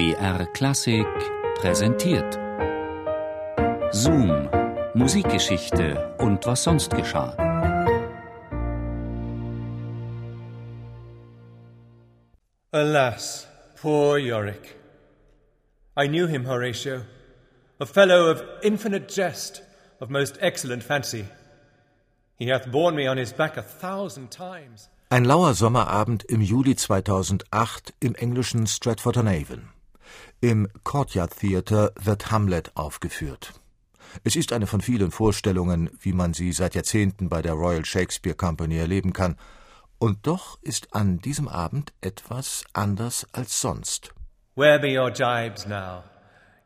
BR Klassik präsentiert. Zoom, Musikgeschichte und was sonst geschah. Alas, poor Yorick. I knew him, Horatio, a fellow of infinite jest, of most excellent fancy. He hath borne me on his back a thousand times. Ein lauer Sommerabend im Juli 2008 im englischen Stratford-on-Avon. Im Courtyard Theatre wird Hamlet aufgeführt. Es ist eine von vielen Vorstellungen, wie man sie seit Jahrzehnten bei der Royal Shakespeare Company erleben kann. Und doch ist an diesem Abend etwas anders als sonst. Where be your jibes now?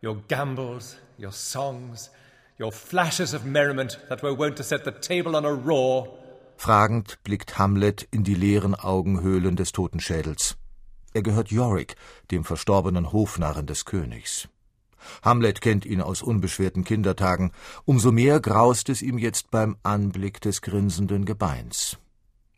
Your gambols, your songs, your flashes of merriment that were wont to set the table on a roar? Fragend blickt Hamlet in die leeren Augenhöhlen des Totenschädels. Er gehört Yorick, dem verstorbenen Hofnarren des Königs. Hamlet kennt ihn aus unbeschwerten Kindertagen, umso mehr graust es ihm jetzt beim Anblick des grinsenden Gebeins.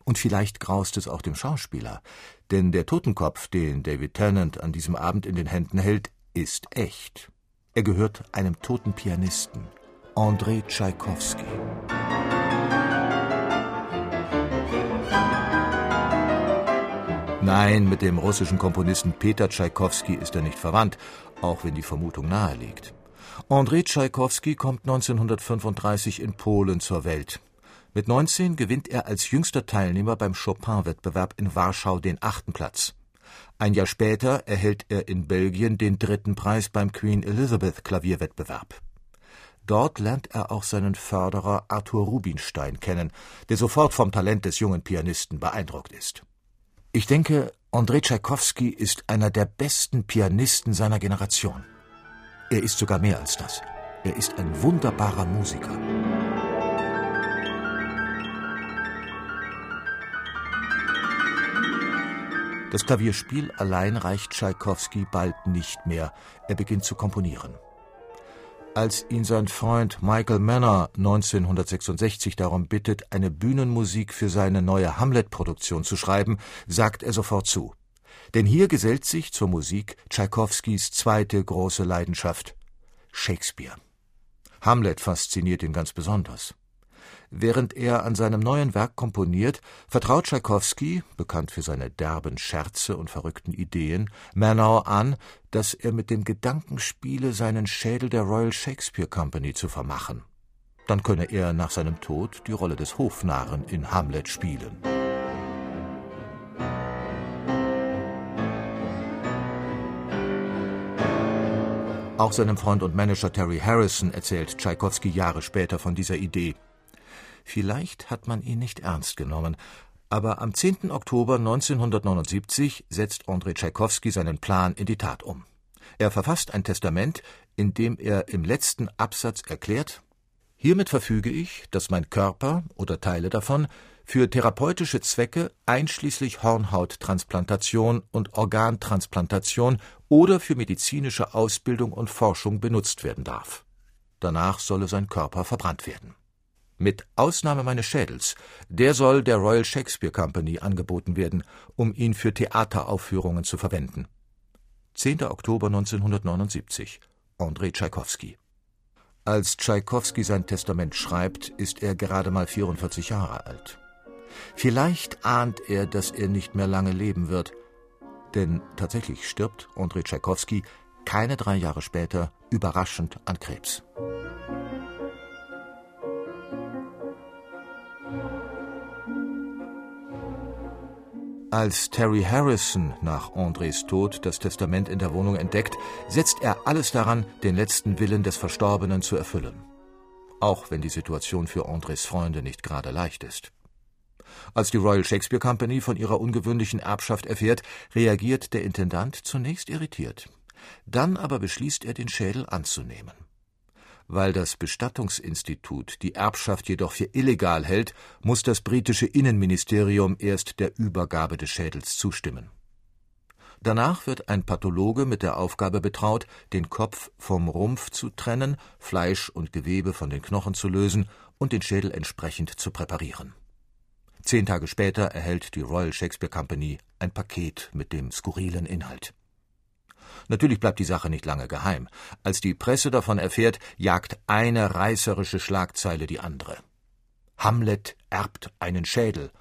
Und vielleicht graust es auch dem Schauspieler, denn der Totenkopf, den David Tennant an diesem Abend in den Händen hält, ist echt. Er gehört einem toten Pianisten, Andrei Tschaikowski. Nein, mit dem russischen Komponisten Peter Tschaikowski ist er nicht verwandt, auch wenn die Vermutung nahe liegt. Andrei Tschaikowski kommt 1935 in Polen zur Welt. Mit 19 gewinnt er als jüngster Teilnehmer beim Chopin-Wettbewerb in Warschau den achten Platz. Ein Jahr später erhält er in Belgien den dritten Preis beim Queen Elizabeth Klavierwettbewerb. Dort lernt er auch seinen Förderer Arthur Rubinstein kennen, der sofort vom Talent des jungen Pianisten beeindruckt ist. Ich denke, Andrei Tschaikowski ist einer der besten Pianisten seiner Generation. Er ist sogar mehr als das. Er ist ein wunderbarer Musiker. Das Klavierspiel allein reicht Tschaikowski bald nicht mehr. Er beginnt zu komponieren. Als ihn sein Freund Michael Manor 1966 darum bittet, eine Bühnenmusik für seine neue Hamlet-Produktion zu schreiben, sagt er sofort zu. Denn hier gesellt sich zur Musik Tschaikowskis zweite große Leidenschaft Shakespeare. Hamlet fasziniert ihn ganz besonders. Während er an seinem neuen Werk komponiert, vertraut Tschaikowski, bekannt für seine derben Scherze und verrückten Ideen, Murnau an, dass er mit dem Gedanken spiele, seinen Schädel der Royal Shakespeare Company zu vermachen. Dann könne er nach seinem Tod die Rolle des Hofnarren in Hamlet spielen. Auch seinem Freund und Manager Terry Harrison erzählt Tschaikowski Jahre später von dieser Idee. Vielleicht hat man ihn nicht ernst genommen, aber am 10. Oktober 1979 setzt Andrei Tschaikowski seinen Plan in die Tat um. Er verfasst ein Testament, in dem er im letzten Absatz erklärt Hiermit verfüge ich, dass mein Körper oder Teile davon für therapeutische Zwecke einschließlich Hornhauttransplantation und Organtransplantation oder für medizinische Ausbildung und Forschung benutzt werden darf. Danach solle sein Körper verbrannt werden mit Ausnahme meines Schädels, der soll der Royal Shakespeare Company angeboten werden, um ihn für Theateraufführungen zu verwenden. 10. Oktober 1979 Andrei Tschaikowski Als Tschaikowski sein Testament schreibt, ist er gerade mal 44 Jahre alt. Vielleicht ahnt er, dass er nicht mehr lange leben wird, denn tatsächlich stirbt Andrei Tschaikowski keine drei Jahre später überraschend an Krebs. Als Terry Harrison nach Andres Tod das Testament in der Wohnung entdeckt, setzt er alles daran, den letzten Willen des Verstorbenen zu erfüllen. Auch wenn die Situation für Andres Freunde nicht gerade leicht ist. Als die Royal Shakespeare Company von ihrer ungewöhnlichen Erbschaft erfährt, reagiert der Intendant zunächst irritiert. Dann aber beschließt er, den Schädel anzunehmen. Weil das Bestattungsinstitut die Erbschaft jedoch für illegal hält, muss das britische Innenministerium erst der Übergabe des Schädels zustimmen. Danach wird ein Pathologe mit der Aufgabe betraut, den Kopf vom Rumpf zu trennen, Fleisch und Gewebe von den Knochen zu lösen und den Schädel entsprechend zu präparieren. Zehn Tage später erhält die Royal Shakespeare Company ein Paket mit dem skurrilen Inhalt. Natürlich bleibt die Sache nicht lange geheim. Als die Presse davon erfährt, jagt eine reißerische Schlagzeile die andere. Hamlet erbt einen Schädel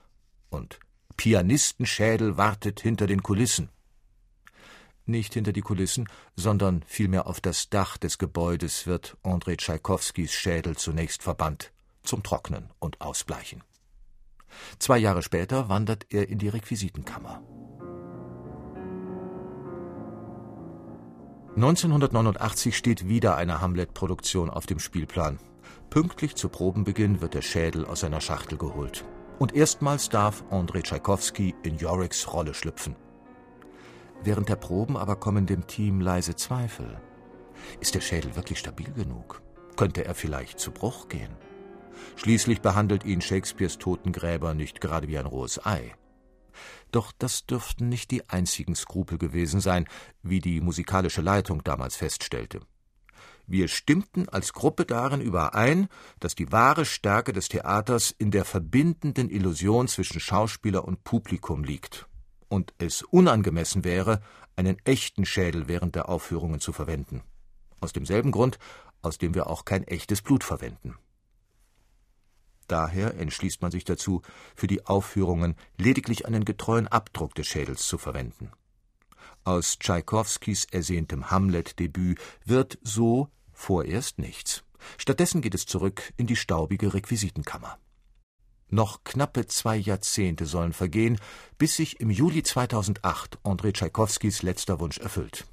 und Pianistenschädel wartet hinter den Kulissen. Nicht hinter die Kulissen, sondern vielmehr auf das Dach des Gebäudes wird Andrei Tschaikowskis Schädel zunächst verbannt, zum Trocknen und Ausbleichen. Zwei Jahre später wandert er in die Requisitenkammer. 1989 steht wieder eine Hamlet-Produktion auf dem Spielplan. Pünktlich zu Probenbeginn wird der Schädel aus seiner Schachtel geholt. Und erstmals darf Andrei Tschaikowski in Yoriks Rolle schlüpfen. Während der Proben aber kommen dem Team leise Zweifel. Ist der Schädel wirklich stabil genug? Könnte er vielleicht zu Bruch gehen? Schließlich behandelt ihn Shakespeares Totengräber nicht gerade wie ein rohes Ei. Doch das dürften nicht die einzigen Skrupel gewesen sein, wie die musikalische Leitung damals feststellte. Wir stimmten als Gruppe darin überein, dass die wahre Stärke des Theaters in der verbindenden Illusion zwischen Schauspieler und Publikum liegt und es unangemessen wäre, einen echten Schädel während der Aufführungen zu verwenden. Aus demselben Grund, aus dem wir auch kein echtes Blut verwenden. Daher entschließt man sich dazu, für die Aufführungen lediglich einen getreuen Abdruck des Schädels zu verwenden. Aus Tschaikowskis ersehntem Hamlet-Debüt wird so vorerst nichts. Stattdessen geht es zurück in die staubige Requisitenkammer. Noch knappe zwei Jahrzehnte sollen vergehen, bis sich im Juli 2008 Andrei Tschaikowskis letzter Wunsch erfüllt.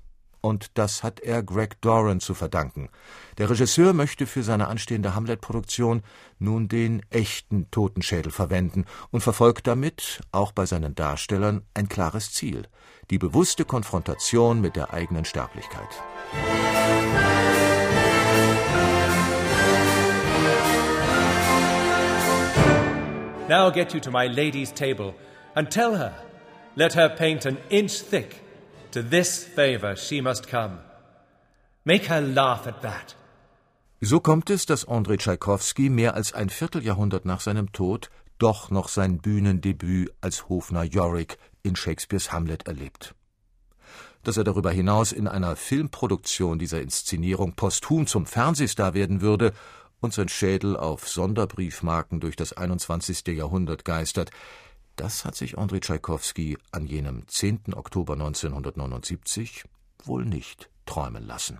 Und das hat er Greg Doran zu verdanken. Der Regisseur möchte für seine anstehende Hamlet-Produktion nun den echten Totenschädel verwenden und verfolgt damit, auch bei seinen Darstellern, ein klares Ziel: die bewusste Konfrontation mit der eigenen Sterblichkeit. Now get you to my lady's table and tell her, let her paint an inch thick To this favor she must come. Make her laugh at that. So kommt es, dass Andrei Tschaikowski mehr als ein Vierteljahrhundert nach seinem Tod doch noch sein Bühnendebüt als Hofner Yorick in Shakespeares Hamlet erlebt. Dass er darüber hinaus in einer Filmproduktion dieser Inszenierung posthum zum Fernsehstar werden würde und sein Schädel auf Sonderbriefmarken durch das 21. Jahrhundert geistert, das hat sich Andrei Tschaikowski an jenem 10. Oktober 1979 wohl nicht träumen lassen